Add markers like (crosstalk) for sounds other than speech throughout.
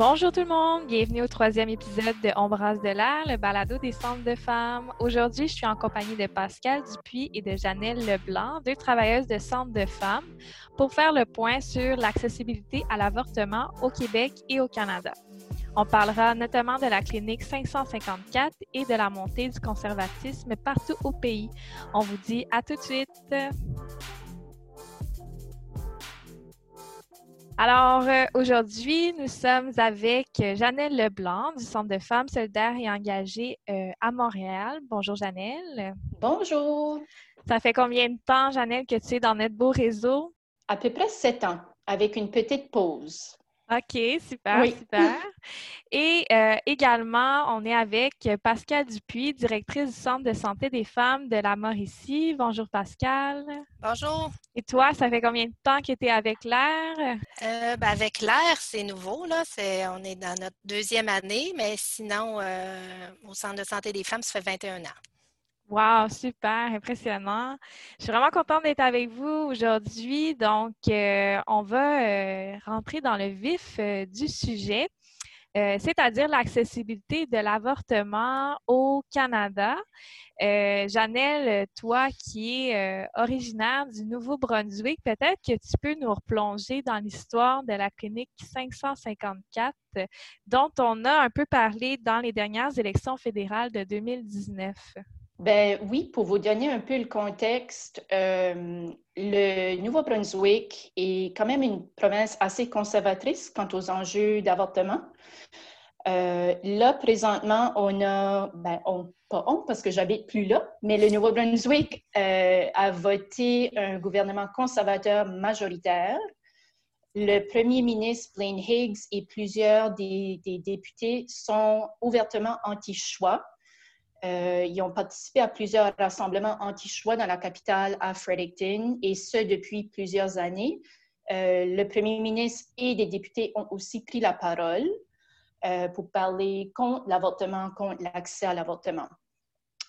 Bonjour tout le monde, bienvenue au troisième épisode de Ombrase de l'air, le balado des centres de femmes. Aujourd'hui, je suis en compagnie de Pascal Dupuis et de Janelle Leblanc, deux travailleuses de centres de femmes, pour faire le point sur l'accessibilité à l'avortement au Québec et au Canada. On parlera notamment de la clinique 554 et de la montée du conservatisme partout au pays. On vous dit à tout de suite. Alors, euh, aujourd'hui, nous sommes avec Janelle Leblanc du Centre de femmes solidaires et engagées euh, à Montréal. Bonjour, Janelle. Bonjour. Ça fait combien de temps, Janelle, que tu es dans notre beau réseau? À peu près sept ans, avec une petite pause. OK, super, super. Et euh, également, on est avec Pascal Dupuis, directrice du Centre de santé des femmes de la Mauricie. Bonjour, Pascal. Bonjour. Et toi, ça fait combien de temps que tu es avec l'air? Euh, ben, avec l'air, c'est nouveau. Là. on est dans notre deuxième année, mais sinon, euh, au Centre de santé des femmes, ça fait 21 ans. Wow, super, impressionnant. Je suis vraiment contente d'être avec vous aujourd'hui. Donc, euh, on va euh, rentrer dans le vif euh, du sujet, c'est-à-dire l'accessibilité de l'avortement au Canada. Janelle, toi qui es originaire du Nouveau-Brunswick, peut-être que tu peux nous replonger dans l'histoire de la clinique 554 dont on a un peu parlé dans les dernières élections fédérales de 2019. Ben oui, pour vous donner un peu le contexte, euh, le Nouveau-Brunswick est quand même une province assez conservatrice quant aux enjeux d'avortement. Euh, là, présentement, on a, ben, on, pas on parce que j'habite plus là, mais le Nouveau-Brunswick euh, a voté un gouvernement conservateur majoritaire. Le premier ministre Blaine Higgs et plusieurs des députés sont ouvertement anti-choix euh, ils ont participé à plusieurs rassemblements anti-choix dans la capitale à Fredericton, et ce depuis plusieurs années. Euh, le premier ministre et des députés ont aussi pris la parole euh, pour parler contre l'avortement, contre l'accès à l'avortement.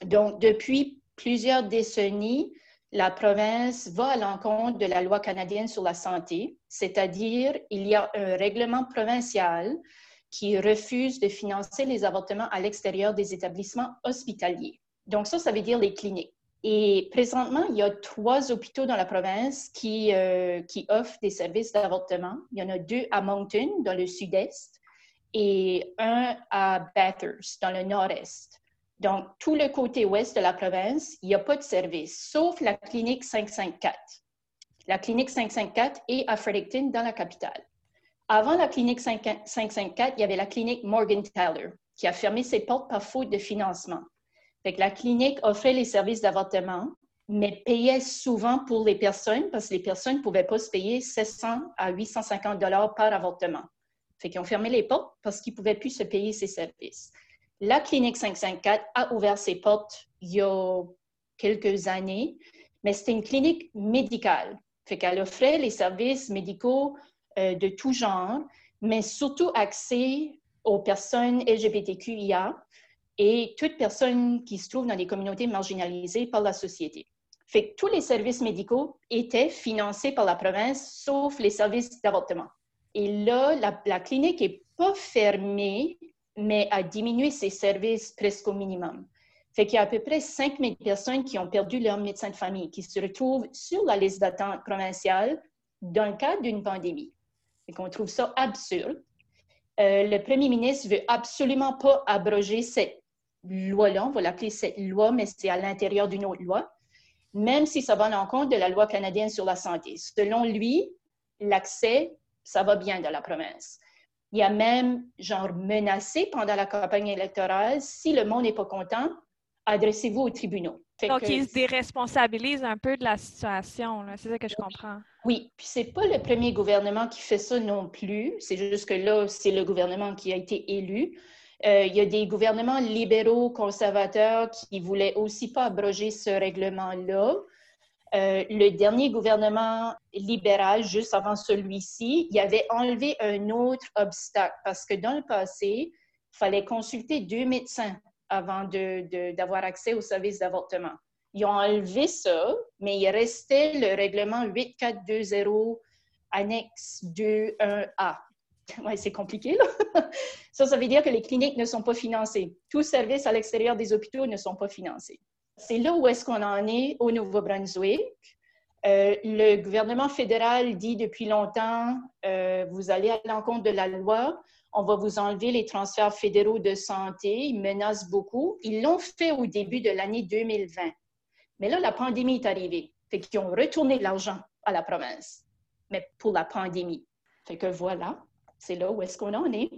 Donc, depuis plusieurs décennies, la province va à l'encontre de la loi canadienne sur la santé, c'est-à-dire il y a un règlement provincial qui refusent de financer les avortements à l'extérieur des établissements hospitaliers. Donc ça, ça veut dire les cliniques. Et présentement, il y a trois hôpitaux dans la province qui, euh, qui offrent des services d'avortement. Il y en a deux à Moncton, dans le sud-est, et un à Bathurst, dans le nord-est. Donc, tout le côté ouest de la province, il n'y a pas de service, sauf la clinique 554. La clinique 554 est à Fredericton, dans la capitale. Avant la clinique 554, il y avait la clinique Morgenthaler qui a fermé ses portes par faute de financement. la clinique offrait les services d'avortement, mais payait souvent pour les personnes parce que les personnes ne pouvaient pas se payer 700 à 850 dollars par avortement. Fait qu'ils ont fermé les portes parce qu'ils ne pouvaient plus se payer ces services. La clinique 554 a ouvert ses portes il y a quelques années, mais c'était une clinique médicale. Fait qu'elle offrait les services médicaux euh, de tout genre, mais surtout axé aux personnes LGBTQIA et toutes personnes qui se trouvent dans des communautés marginalisées par la société. Fait que tous les services médicaux étaient financés par la province, sauf les services d'avortement. Et là, la, clinique n'est pas fermée, mais a diminué ses services presque au minimum. Fait qu'il y a à peu près 5000 personnes qui ont perdu leur médecin de famille, qui se retrouvent sur la liste d'attente provinciale dans le cadre d'une pandémie et qu'on trouve ça absurde. Euh, le premier ministre veut absolument pas abroger cette loi-là, on va l'appeler cette loi, mais c'est à l'intérieur d'une autre loi, même si ça va en compte de la loi canadienne sur la santé. Selon lui, l'accès, ça va bien dans la province. Il a même, genre, menacé pendant la campagne électorale, si le monde n'est pas content, adressez-vous aux tribunaux. Donc, ils se déresponsabilisent un peu de la situation, c'est ça que je comprends. Oui, puis c'est pas le premier gouvernement qui fait ça non plus. C'est juste que là, c'est le gouvernement qui a été élu. Euh, il y a des gouvernements libéraux conservateurs qui voulaient aussi pas abroger ce règlement-là. Euh, le dernier gouvernement libéral, juste avant celui-ci, il avait enlevé un autre obstacle parce que dans le passé, il fallait consulter deux médecins avant d'avoir accès aux services d'avortement. Ils ont enlevé ça, mais il restait le règlement 8420 annexe 2.1a. (laughs) ouais, c'est compliqué, là. (laughs) ça, ça veut dire que les cliniques ne sont pas financées. Tous services à l'extérieur des hôpitaux ne sont pas financés. C'est là où est-ce qu'on en est au Nouveau-Brunswick. Euh, le gouvernement fédéral dit depuis longtemps, euh, vous allez à l'encontre de la loi, on va vous enlever les transferts fédéraux de santé, ils menacent beaucoup. Ils l'ont fait au début de l'année 2020. Mais là, la pandémie est arrivée. Fait qu'ils ont retourné l'argent à la province, mais pour la pandémie. Fait que voilà, c'est là où est-ce qu'on en est.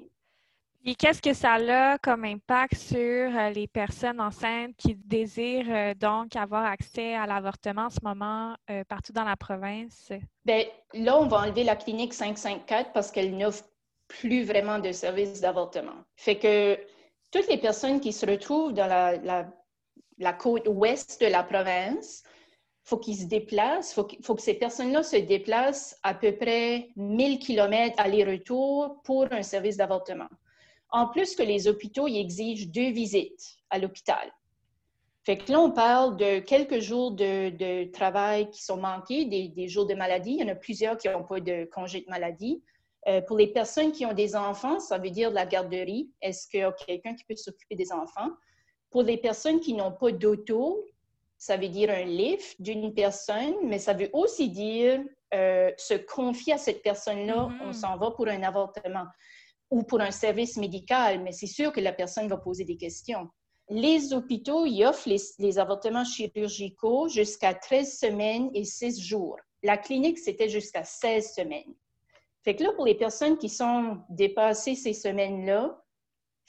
Et qu'est-ce que ça a comme impact sur euh, les personnes enceintes qui désirent euh, donc avoir accès à l'avortement en ce moment euh, partout dans la province? Bien, là, on va enlever la clinique 554 parce qu'elle n'offre plus vraiment de services d'avortement. Fait que toutes les personnes qui se retrouvent dans la, la, côte ouest de la province, faut qu'ils se déplacent, faut, faut que ces personnes-là se déplacent à peu près 1000 km aller-retour pour un service d'avortement. En plus que les hôpitaux y exigent deux visites à l'hôpital. Fait que là, on parle de quelques jours de, travail qui sont manqués, des, jours de maladie. Il y en a plusieurs qui n'ont pas de congé de maladie. Euh, pour les personnes qui ont des enfants, ça veut dire la garderie. Est-ce qu'il y a quelqu'un qui peut s'occuper des enfants? Pour les personnes qui n'ont pas d'auto, ça veut dire un lift d'une personne, mais ça veut aussi dire euh, se confier à cette personne-là, on mm-hmm. s'en va pour un avortement ou pour un service médical, mais c'est sûr que la personne va poser des questions. Les hôpitaux y offrent les, avortements chirurgicaux jusqu'à 13 semaines et 6 jours. La clinique, c'était jusqu'à 16 semaines. Fait que là, pour les personnes qui sont dépassées ces semaines-là,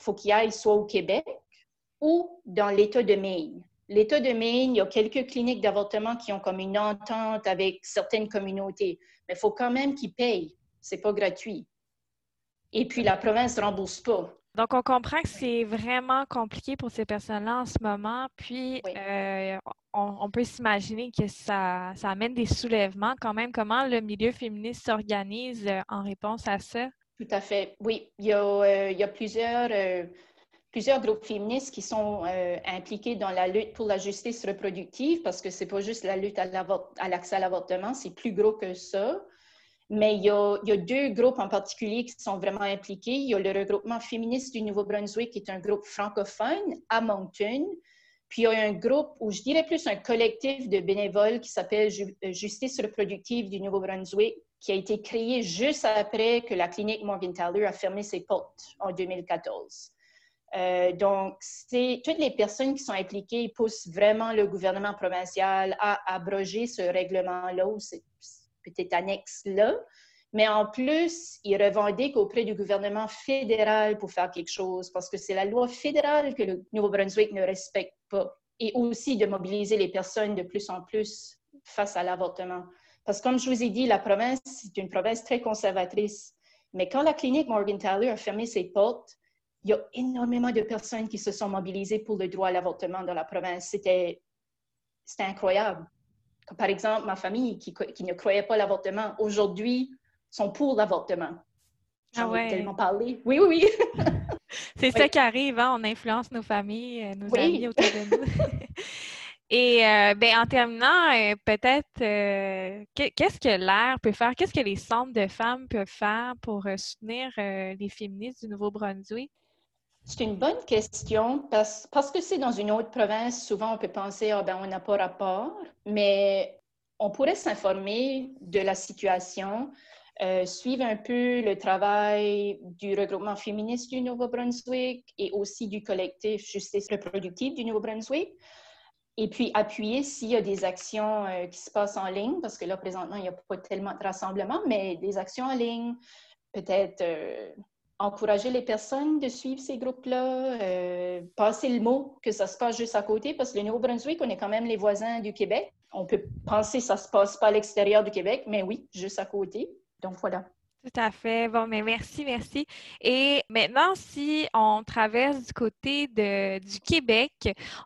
il faut qu'ils aillent soit au Québec ou dans l'État de Maine. L'État de Maine, il y a quelques cliniques d'avortement qui ont comme une entente avec certaines communautés, mais il faut quand même qu'ils payent. C'est pas gratuit et puis la province ne rembourse pas. Donc, on comprend que c'est vraiment compliqué pour ces personnes-là en ce moment. Puis, euh, on, peut s'imaginer que ça, ça, amène des soulèvements quand même. Comment le milieu féministe s'organise euh, en réponse à ça? Tout à fait. Oui, il y a, euh, il y a plusieurs, plusieurs groupes féministes qui sont impliqués dans la lutte pour la justice reproductive parce que c'est pas juste la lutte à l'accès à l'avortement, c'est plus gros que ça. Mais il y, a, deux groupes en particulier qui sont vraiment impliqués. Il y a le regroupement féministe du Nouveau-Brunswick, qui est un groupe francophone à Moncton. Puis il y a un groupe, ou je dirais plus un collectif de bénévoles qui s'appelle euh, Justice reproductive du Nouveau-Brunswick, qui a été créé juste après que la clinique Morgenthaler a fermé ses portes en 2014. Euh, donc, toutes les personnes qui sont impliquées poussent vraiment le gouvernement provincial à abroger ce règlement-là, petite annexe-là. Mais en plus, ils revendiquent auprès du gouvernement fédéral pour faire quelque chose, parce que c'est la loi fédérale que le Nouveau-Brunswick ne respecte pas. Et aussi de mobiliser les personnes de plus en plus face à l'avortement. Parce que comme je vous ai dit, la province, c'est une province très conservatrice. Mais quand la clinique Morgenthaler a fermé ses portes, il y a énormément de personnes qui se sont mobilisées pour le droit à l'avortement dans la province. C'était incroyable par exemple, ma famille qui, ne croyait pas l'avortement, aujourd'hui, sont pour l'avortement. J'en ah ai tellement parlé. Oui, oui, oui. (laughs) C'est ça qui arrive, hein? on influence nos familles, euh, nos amis autour de nous. (laughs) Et euh, ben, en terminant, euh, peut-être, qu'est-ce que l'air peut faire? Qu'est-ce que les centres de femmes peuvent faire pour soutenir les féministes du Nouveau-Brunswick? C'est une bonne question parce, que c'est dans une autre province, souvent on peut penser, ah ben on n'a pas rapport, mais on pourrait s'informer de la situation, euh, suivre un peu le travail du regroupement féministe du Nouveau-Brunswick et aussi du collectif Justice reproductive du Nouveau-Brunswick. Et puis appuyer s'il y a des actions euh, qui se passent en ligne, parce que là, présentement, il n'y a pas tellement de rassemblements, mais des actions en ligne, peut-être euh, encourager les personnes de suivre ces groupes-là, euh, passer le mot que ça se passe juste à côté, parce que le Nouveau-Brunswick, on est quand même les voisins du Québec. On peut penser que ça se passe pas à l'extérieur du Québec, mais oui, juste à côté. Donc voilà. Tout à fait. Bon, mais merci, merci. Et maintenant, si on traverse du côté de, du Québec,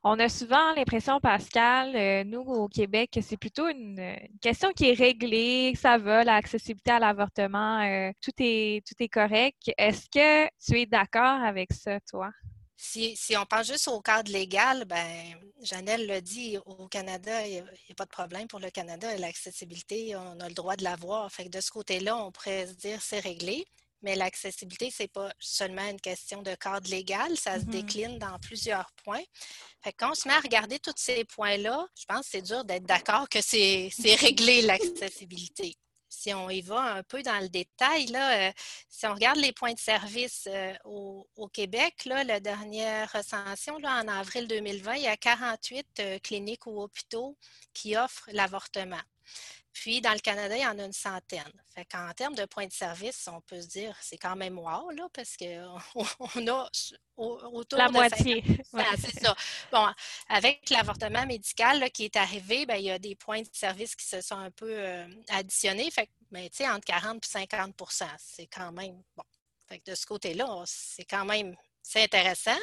on a souvent l'impression, Pascal, euh, nous au Québec, que c'est plutôt une, question qui est réglée, ça va, l'accessibilité à l'avortement, euh, tout, est, tout est correct. Est-ce que tu es d'accord avec ça, toi? Si, on pense juste au cadre légal, ben, Janelle l'a dit, au Canada, il n'y a, pas de problème pour le Canada. L'accessibilité, on a le droit de l'avoir. Fait que de ce côté-là, on pourrait se dire c'est réglé. Mais l'accessibilité, ce n'est pas seulement une question de cadre légal, ça se Mhm. décline dans plusieurs points. Fait que quand on se met à regarder tous ces points-là, je pense que c'est dur d'être d'accord que c'est réglé l'accessibilité. Si on y va un peu dans le détail, euh, si on regarde les points de service euh, au, Québec, la dernière recension, là, en avril 2020, il y a 48 euh, cliniques ou hôpitaux qui offrent l'avortement. Puis, dans le Canada, il y en a une centaine. Fait qu'en termes de points de service, on peut se dire c'est quand même wow, là, parce qu'on (laughs) on a au- autour La de moitié. 50 Ouais. c'est ça. Bon, avec l'avortement médical là, qui est arrivé, ben, il y a des points de service qui se sont un peu euh, additionnés. Fait que, ben, tu sais, entre 40 et 50% c'est quand même bon. Fait que de ce côté-là, c'est quand même c'est intéressant.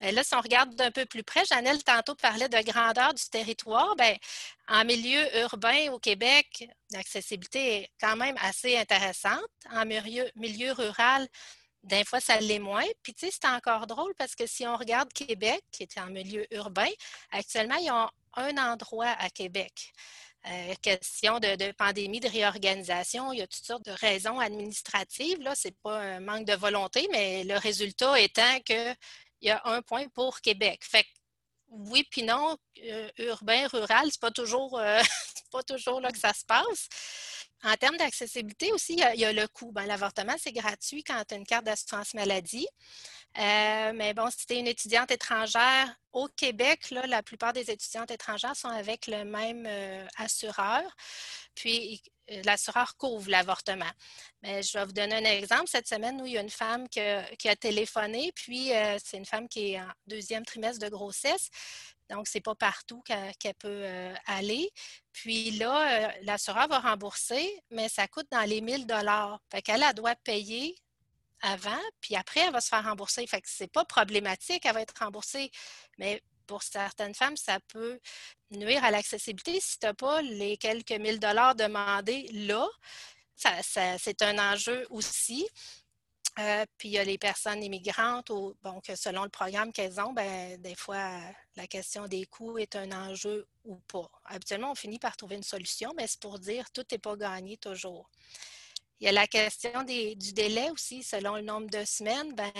Ben là, si on regarde d'un peu plus près, Janelle tantôt parlait de grandeur du territoire. Ben, en milieu urbain au Québec, l'accessibilité est quand même assez intéressante. En milieu, rural, des fois, ça l'est moins. Puis, tu sais, c'est encore drôle parce que si on regarde Québec, qui est en milieu urbain, actuellement, ils ont un endroit à Québec. Euh, question de, de pandémie, de réorganisation, il y a toutes sortes de raisons administratives. Là, c'est pas un manque de volonté, mais le résultat étant qu'il y a un point pour Québec. Fait que oui, puis non, euh, urbain, rural, c'est pas toujours, euh, (laughs) pas toujours là que ça se passe. En termes d'accessibilité aussi, il y, a, il y a le coût. Ben, L'avortement, c'est gratuit quand tu as une carte d'assurance maladie. Euh, mais bon, si tu es une étudiante étrangère au Québec, là, la plupart des étudiantes étrangères sont avec le même euh, assureur. Puis, euh, l'assureur couvre l'avortement. Mais je vais vous donner un exemple. Cette semaine, où il y a une femme qui a, téléphoné, puis c'est une femme qui est en deuxième trimestre de grossesse. Donc, ce n'est pas partout qu'elle qu peut aller. Puis là, l'assureur va rembourser, mais ça coûte dans les 1000 dollars. Fait qu'elle, elle doit payer avant, puis après, elle va se faire rembourser. Fait que c'est pas problématique, elle va être remboursée. Mais pour certaines femmes, ça peut nuire à l'accessibilité si tu n'as pas les quelques mille dollars demandés là. C'est un enjeu aussi. Euh, puis il y a les personnes immigrantes, ou, bon, que selon le programme qu'elles ont, ben, des fois, la question des coûts est un enjeu ou pas. Habituellement, on finit par trouver une solution, mais c'est pour dire tout n'est pas gagné toujours. Il y a la question du délai aussi, selon le nombre de semaines. Ben,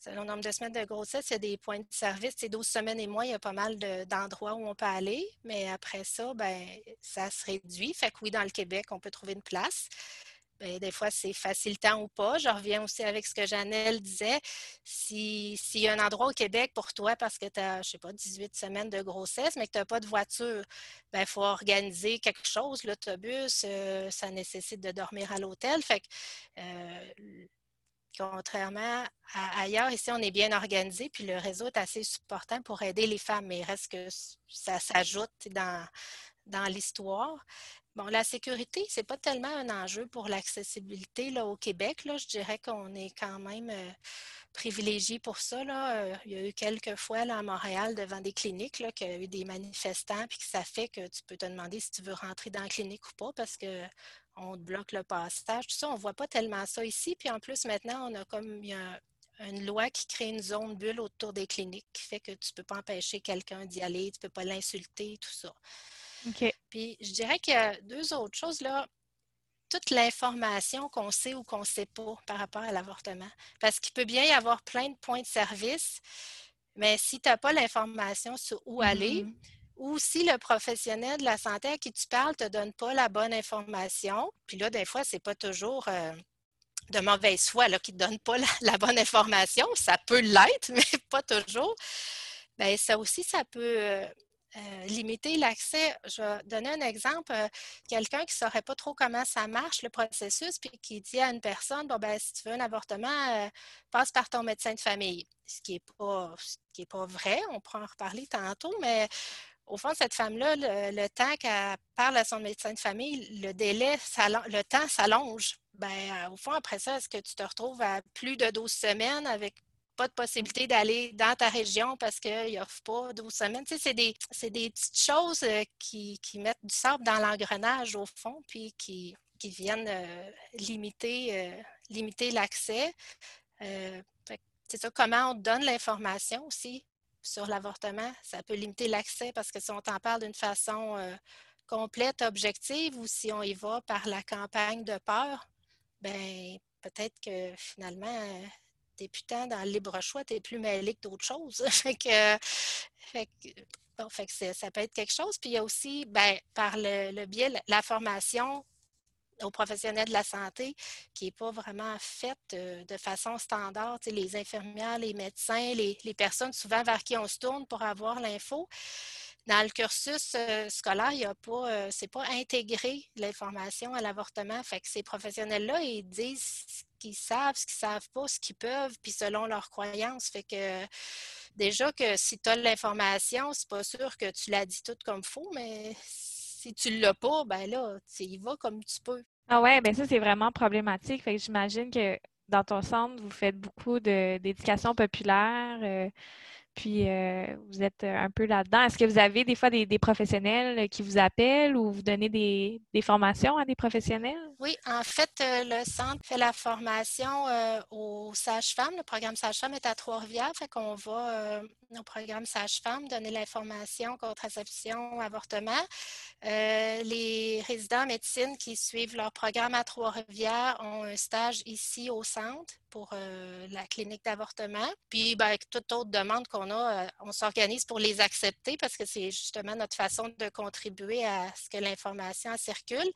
selon le nombre de semaines de grossesse, il y a des points de service. C'est 12 semaines et moins, il y a pas mal de, d'endroits où on peut aller. Mais après ça, ben, ça se réduit. Fait que oui, dans le Québec, on peut trouver une place. Bien, des fois, c'est facilitant ou pas. Je reviens aussi avec ce que Janelle disait. S'il si y a un endroit au Québec pour toi parce que tu as, je sais pas, 18 semaines de grossesse, mais que tu n'as pas de voiture, il ben, faut organiser quelque chose. L'autobus, euh, ça nécessite de dormir à l'hôtel. Fait que, euh, contrairement à ailleurs, ici, on est bien organisé, puis le réseau est assez supportant pour aider les femmes, mais il reste que ça s'ajoute dans, dans l'histoire. Bon, la sécurité, ce n'est pas tellement un enjeu pour l'accessibilité au Québec. Là. Je dirais qu'on est quand même euh, privilégié pour ça. Là. Euh, il y a eu quelques fois là, à Montréal devant des cliniques qu'il y a eu des manifestants, puis que ça fait que tu peux te demander si tu veux rentrer dans la clinique ou pas parce qu'on te bloque le passage. Tout ça, on ne voit pas tellement ça ici. Puis en plus, maintenant, on a comme il y a une loi qui crée une zone bulle autour des cliniques qui fait que tu ne peux pas empêcher quelqu'un d'y aller, tu ne peux pas l'insulter, tout ça. OK. Puis je dirais qu'il y a deux autres choses là. Toute l'information qu'on sait ou qu'on ne sait pas par rapport à l'avortement. Parce qu'il peut bien y avoir plein de points de service, mais si tu n'as pas l'information sur où aller, mm -hmm. ou si le professionnel de la santé à qui tu parles ne te donne pas la bonne information, puis là, des fois, ce n'est pas toujours euh, de mauvaise foi là, qui ne te donne pas la, (laughs) la, bonne information. Ça peut l'être, (laughs) mais pas toujours. Bien, ça aussi, ça peut. Euh, limiter l'accès. Je vais donner un exemple. Euh, Quelqu'un qui ne saurait pas trop comment ça marche, le processus, puis qui dit à une personne, bon, ben, si tu veux un avortement, euh, passe par ton médecin de famille. Ce qui n'est pas, pas vrai, on pourra en reparler tantôt, mais au fond, cette femme-là, le, le, temps qu'elle parle à son médecin de famille, le délai, le temps s'allonge. Ben, au fond, après ça, est-ce que tu te retrouves à plus de 12 semaines avec pas de possibilité d'aller dans ta région parce qu'il n'offre pas 12 semaines. C'est des, des, petites choses euh, qui, qui, mettent du sable dans l'engrenage au fond, puis qui, qui viennent euh, limiter, euh, limiter l'accès. c'est ça, comment on donne l'information aussi sur l'avortement. Ça peut limiter l'accès parce que si on t'en parle d'une façon complète, objective, ou si on y va par la campagne de peur, ben peut-être que finalement, t'es dans le libre choix, tu es plus mêlé que d'autres choses. (laughs) fait que, ça peut être quelque chose. Puis il y a aussi, ben, par le, biais, la formation aux professionnels de la santé qui n'est pas vraiment faite euh, de façon standard. les infirmières, les médecins, les, personnes souvent vers qui on se tourne pour avoir l'info. Dans le cursus euh, scolaire, il y a pas, euh, c'est pas intégré l'information à l'avortement. Fait que ces professionnels-là, ils disent qu'ils savent, ce qu'ils savent pas, ce qu'ils peuvent, puis selon leurs croyances. Fait que déjà que si tu as l'information, c'est pas sûr que tu l'as dit tout comme faux, mais si tu l'as pas, ben là, tu y vas comme tu peux. Ah ouais, ben ça, c'est vraiment problématique. Fait que j'imagine que dans ton centre, vous faites beaucoup d'éducation populaire. Euh, puis euh, vous êtes euh, un peu là-dedans. Est-ce que vous avez des fois des, professionnels qui vous appellent ou vous donnez des, formations à des professionnels? Oui, en fait, euh, le centre fait la formation aux sages-femmes. Le programme sage-femme est à Trois-Rivières, fait qu'on va au programme sage-femme donner l'information, contraception, avortement. les résidents en médecine qui suivent leur programme à Trois-Rivières ont un stage ici au centre pour la clinique d'avortement. Puis, ben, toute autre demande qu'on euh, on s'organise pour les accepter parce que c'est justement notre façon de contribuer à ce que l'information circule.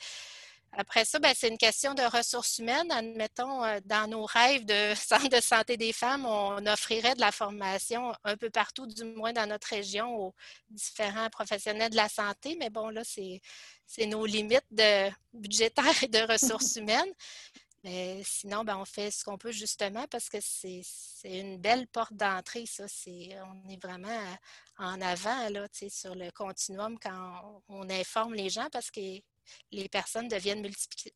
Après ça, ben, c'est une question de ressources humaines. Admettons, euh, dans nos rêves de (laughs) centre de santé des femmes, on offrirait de la formation un peu partout, du moins dans notre région, aux différents professionnels de la santé. Mais bon, là, c'est nos limites de budgétaires et de (laughs) ressources humaines. Mais sinon, ben, on fait ce qu'on peut justement parce que c'est une belle porte d'entrée, ça. on est vraiment en avant là, sur le continuum quand on, informe les gens parce que les personnes deviennent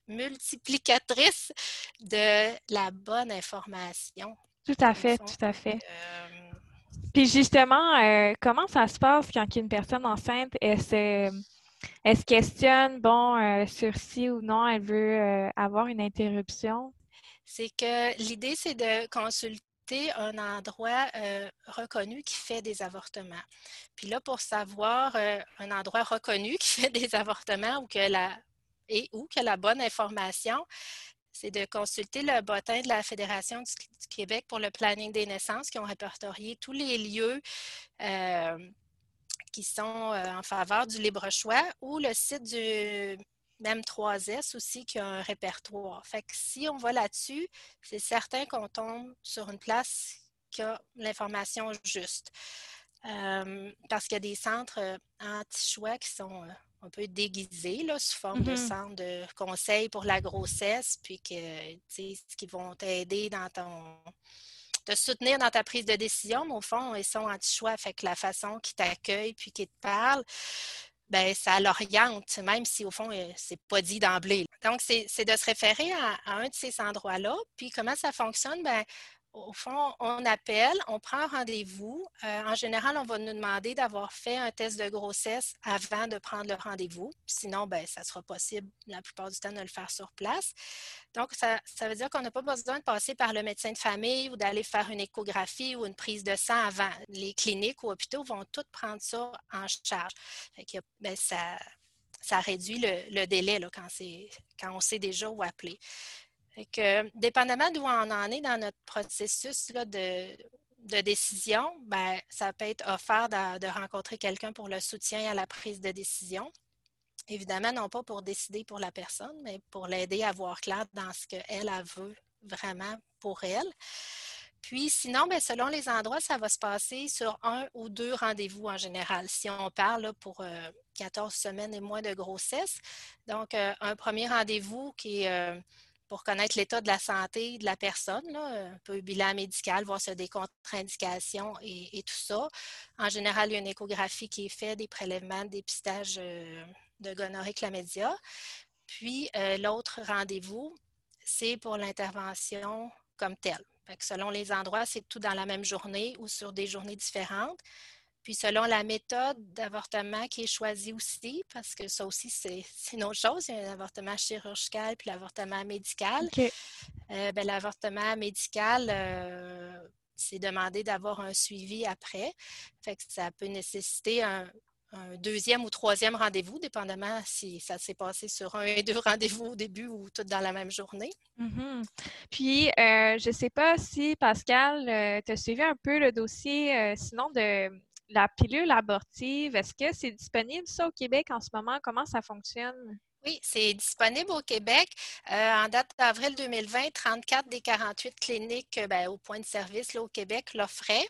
multiplicatrices de la bonne information. Tout à fait, tout à fait. Euh, Puis justement, euh, comment ça se passe quand une personne enceinte, elle se elle se questionne, bon, euh, sur si ou non elle veut euh, avoir une interruption? C'est que l'idée, c'est de consulter un endroit euh, reconnu qui fait des avortements. Puis là, pour savoir un endroit reconnu qui (laughs) fait des avortements ou que la et ou que la bonne information, c'est de consulter le bottin de la Fédération du, Québec pour le planning des naissances qui ont répertorié tous les lieux qui sont euh, en faveur du libre choix ou le site du même 3S aussi qui a un répertoire. Fait que si on va là-dessus, c'est certain qu'on tombe sur une place qui a l'information juste. Euh, parce qu'il y a des centres euh, anti-choix qui sont un peu déguisés là, sous forme de mm-hmm. centres de conseils pour la grossesse, puis que, qui vont t'aider dans ton te soutenir dans ta prise de décision, mais au fond, ils sont anti-choix. Fait que la façon qu'ils t'accueillent puis qu'ils te parlent, ben ça l'oriente, même si au fond, euh, c'est pas dit d'emblée. Donc, c'est de se référer à, à, un de ces endroits-là. Puis comment ça fonctionne? Ben, au fond, on appelle, on prend rendez-vous. Euh, en général, on va nous demander d'avoir fait un test de grossesse avant de prendre le rendez-vous. Sinon, ben, ça sera possible la plupart du temps de le faire sur place. Donc, ça, veut dire qu'on n'a pas besoin de passer par le médecin de famille ou d'aller faire une échographie ou une prise de sang avant. Les cliniques ou hôpitaux vont toutes prendre ça en charge. Ben, ça, ça réduit le, délai quand on sait déjà où appeler que, dépendamment d'où on en est dans notre processus de, décision, ben, ça peut être offert de, rencontrer quelqu'un pour le soutien à la prise de décision. Évidemment, non pas pour décider pour la personne, mais pour l'aider à voir clair dans ce qu'elle elle veut vraiment pour elle. Puis sinon, bien, selon les endroits, ça va se passer sur un ou deux rendez-vous en général. Si on parle pour 14 euh, semaines et moins de grossesse, donc euh, un premier rendez-vous qui est euh, pour connaître l'état de la santé de la personne, un peu bilan médical, voir s'il y a des contre-indications et, tout ça. En général, il y a une échographie qui est faite, des prélèvements, des dépistage euh, de gonorrhée chlamydia. Puis, euh, l'autre rendez-vous, c'est pour l'intervention comme telle. selon les endroits, c'est tout dans la même journée ou sur des journées différentes. Puis selon la méthode d'avortement qui est choisie aussi, parce que ça aussi, c'est une autre chose, il y a l'avortement chirurgical puis l'avortement médical. Euh, ben, l'avortement médical, euh, c'est demandé d'avoir un suivi après. Fait que ça peut nécessiter un, un deuxième ou troisième rendez-vous, dépendamment si ça s'est passé sur un et deux rendez-vous au début ou tout dans la même journée. Mm-hmm. Puis, euh, je ne sais pas si, Pascal, euh, tu as suivi un peu le dossier, euh, sinon, de la pilule abortive. Est-ce que c'est disponible, ça, au Québec en ce moment? Comment ça fonctionne? Oui, c'est disponible au Québec. en date d'avril 2020, 34 des 48 cliniques ben, au point de service là, au Québec l'offraient.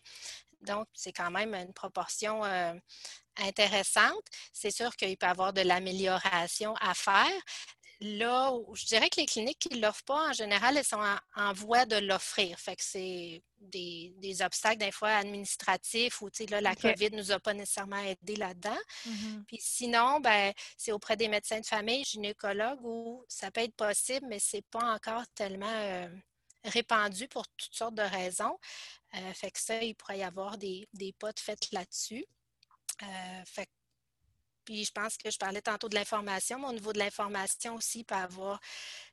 Donc, c'est quand même une proportion intéressante. C'est sûr qu'il peut y avoir de l'amélioration à faire. Là, je dirais que les cliniques qui ne l'offrent pas, en général, elles sont en, voie de l'offrir. Fait que c'est des, obstacles, des fois, administratifs ou, tu sais, là, la COVID ne nous a pas nécessairement aidé là-dedans. Mm-hmm. Puis sinon, ben, c'est auprès des médecins de famille, gynécologues, où ça peut être possible, mais ce n'est pas encore tellement euh, répandu pour toutes sortes de raisons. Euh, fait que ça, il pourrait y avoir des, des potes faits là-dessus. Euh, fait puis je pense que je parlais tantôt de l'information, mais au niveau de l'information aussi, il peut y avoir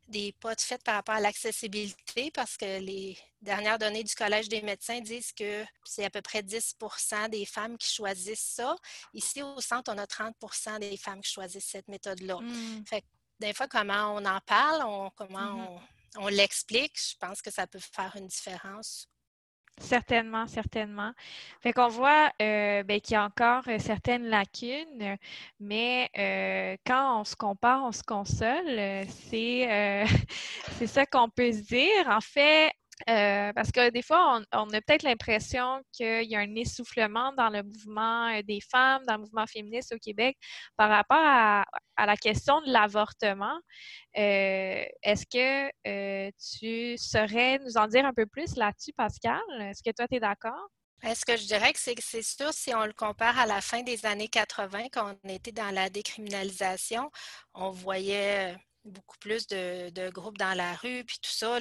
des potes faits par rapport à l'accessibilité parce que les dernières données du Collège des médecins disent que c'est à peu près 10% des femmes qui choisissent ça. Ici, au centre, on a 30% des femmes qui choisissent cette méthode-là. Hmm. Fait que, des fois, comment on en parle, comment mm-hmm. on, on l'explique, je pense que ça peut faire une différence Certainement, certainement. Fait qu'on voit euh, ben, qu'il y a encore euh, certaines lacunes, mais euh, quand on se compare, on se console. C'est (laughs) c'est ça qu'on peut se dire. En fait, euh, parce que des fois, on, a peut-être l'impression qu'il y a un essoufflement dans le mouvement euh, des femmes, dans le mouvement féministe au Québec par rapport à, la question de l'avortement. Euh, est-ce que tu saurais nous en dire un peu plus là-dessus, Pascal? Est-ce que toi, tu es d'accord? Est-ce que je dirais que c'est sûr, si on le compare à la fin des années 80, quand on était dans la décriminalisation, on voyait beaucoup plus de, groupes dans la rue, puis tout ça.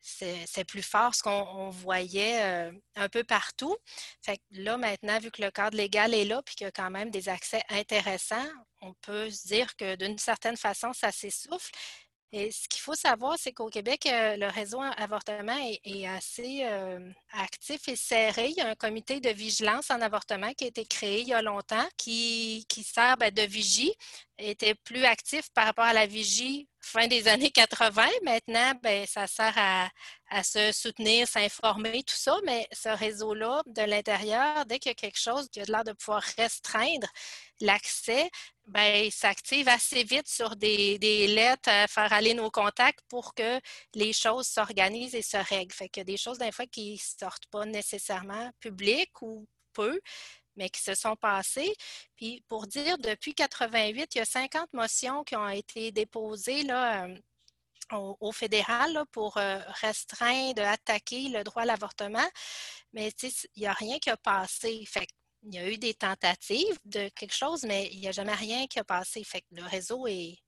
C'est plus fort ce qu'on voyait euh, un peu partout. Fait là, maintenant, vu que le cadre légal est là, puis qu'il y a quand même des accès intéressants, on peut se dire que d'une certaine façon, ça s'essouffle. Et ce qu'il faut savoir, c'est qu'au Québec, euh, le réseau avortement est, assez euh, actif et serré. Il y a un comité de vigilance en avortement qui a été créé il y a longtemps, qui, sert ben, de vigie, était plus actif par rapport à la vigie fin des années 80. Maintenant, ben, ça sert à, se soutenir, s'informer, tout ça, mais ce réseau-là, de l'intérieur, dès qu'il y a quelque chose qui a l'air de pouvoir restreindre l'accès, ben, il s'active assez vite sur des, lettres à faire aller nos contacts pour que les choses s'organisent et se règlent. Fait qu'il y a des choses, des fois, qui ne sortent pas nécessairement publiques ou peu, mais qui se sont passées. Puis pour dire, depuis 88, il y a 50 motions qui ont été déposées là, euh, au, fédéral pour euh, restreindre, attaquer le droit à l'avortement, mais il n'y a rien qui a passé. Fait il y a eu des tentatives de quelque chose, mais il n'y a jamais rien qui a passé. Fait que le réseau est,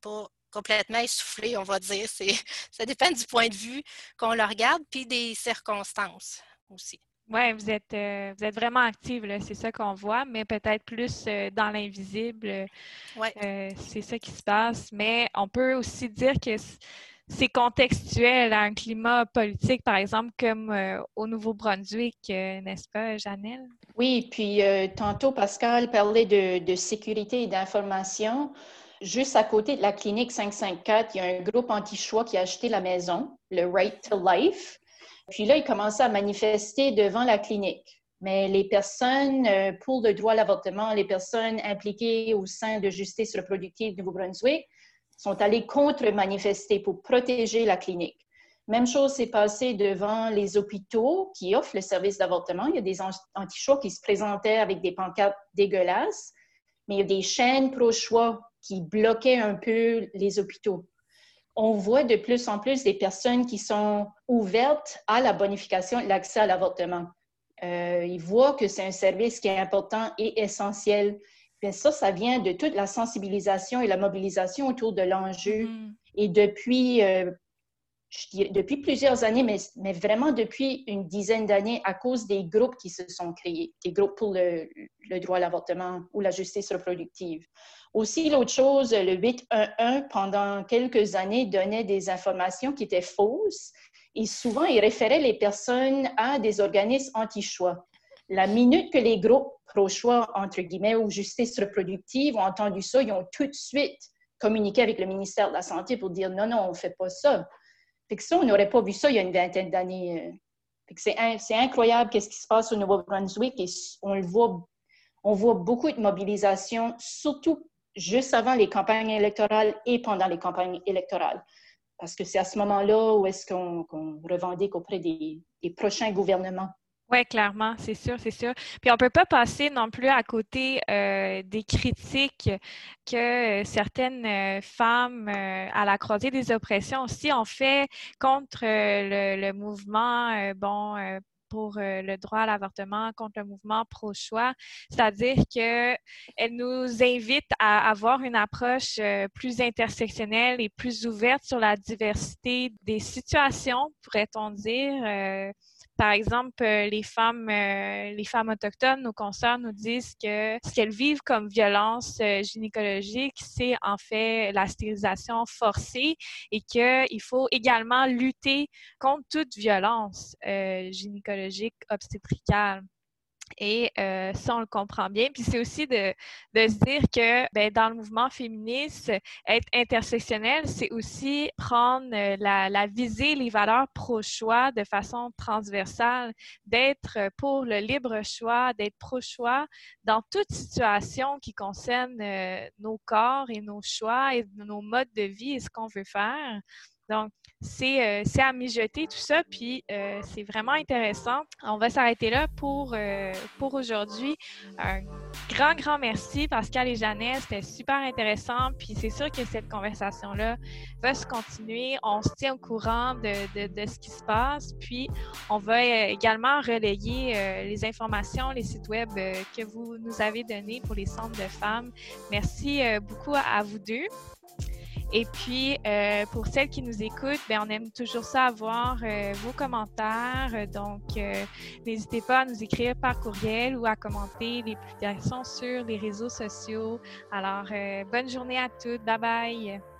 pas complètement essoufflé, on va dire. (laughs) Ça dépend du point de vue qu'on le regarde, puis des circonstances aussi. Oui, vous êtes euh, vous êtes vraiment active, c'est ça qu'on voit, mais peut-être plus euh, dans l'invisible. Euh, c'est ça qui se passe. Mais on peut aussi dire que c'est contextuel à un climat politique, par exemple, comme au Nouveau-Brunswick, n'est-ce pas, Janelle? Oui, puis tantôt, Pascal parlait de, de sécurité et d'information. Juste à côté de la clinique 554, il y a un groupe anti-choix qui a acheté la maison, le Right to Life. Puis là, il commençait à manifester devant la clinique. Mais les personnes euh, pour le droit à l'avortement, les personnes impliquées au sein de justice reproductive du Nouveau-Brunswick sont allées contre-manifester pour protéger la clinique. Même chose s'est passé devant les hôpitaux qui offrent le service d'avortement. Il y a des anti-choix qui se présentaient avec des pancartes dégueulasses, mais il y a des chaînes pro-choix qui bloquaient un peu les hôpitaux on voit de plus en plus des personnes qui sont ouvertes à la bonification et l'accès à l'avortement. Euh, ils voient que c'est un service qui est important et essentiel. Bien, ça, ça vient de toute la sensibilisation et la mobilisation autour de l'enjeu. Mm-hmm. Et depuis, euh, depuis plusieurs années, mais, mais, vraiment depuis une dizaine d'années, à cause des groupes qui se sont créés, des groupes pour le, le droit à l'avortement ou la justice reproductive. Aussi, l'autre chose, le 811, pendant quelques années, donnait des informations qui étaient fausses et souvent, il référait les personnes à des organismes anti-choix. La minute que les groupes pro-choix, entre guillemets, ou justice reproductive ont entendu ça, ils ont tout de suite communiqué avec le ministère de la Santé pour dire non, non, on ne fait pas ça. Que ça, on n'aurait pas vu ça il y a une vingtaine d'années. Euh. C'est incroyable qu'est-ce qui se passe au Nouveau-Brunswick et on le voit, on voit beaucoup de mobilisation, surtout juste avant les campagnes électorales et pendant les campagnes électorales. Parce que c'est à ce moment-là où est-ce qu'on revendique auprès des, prochains gouvernements. Oui, clairement, c'est sûr, c'est sûr. Puis on ne peut pas passer non plus à côté euh, des critiques que certaines euh, femmes euh, à la croisée des oppressions aussi ont fait contre le, le, mouvement, bon, pour euh, le droit à l'avortement contre le mouvement pro-choix, c'est-à-dire qu'elle nous invite à avoir une approche euh, plus intersectionnelle et plus ouverte sur la diversité des situations, pourrait-on dire, euh, par exemple, euh, les femmes, euh, les femmes autochtones, nos consoeurs nous disent que ce qu'elles vivent comme violence euh, gynécologique, c'est en fait la stérilisation forcée et qu'il faut également lutter contre toute violence gynécologique obstétricale. Et euh, ça, on le comprend bien. Puis c'est aussi de, se dire que ben, dans le mouvement féministe, être intersectionnel, c'est aussi prendre euh, la, la visée, les valeurs pro-choix de façon transversale, d'être pour le libre choix, d'être pro-choix dans toute situation qui concerne euh, nos corps et nos choix et nos modes de vie et ce qu'on veut faire. Donc, euh, c'est à mijoter tout ça, puis euh, c'est vraiment intéressant. On va s'arrêter là pour, euh, pour aujourd'hui. Un grand, grand merci, Pascal et Jeannette. C'était super intéressant, puis c'est sûr que cette conversation-là va se continuer. On se tient au courant de, de, ce qui se passe, puis on va également relayer les informations, les sites web que vous nous avez donnés pour les centres de femmes. Merci beaucoup à vous deux. Et puis, euh, pour celles qui nous écoutent, ben, on aime toujours ça avoir euh, vos commentaires. Donc, euh, n'hésitez pas à nous écrire par courriel ou à commenter les publications sur les réseaux sociaux. Alors, bonne journée à toutes. Bye bye.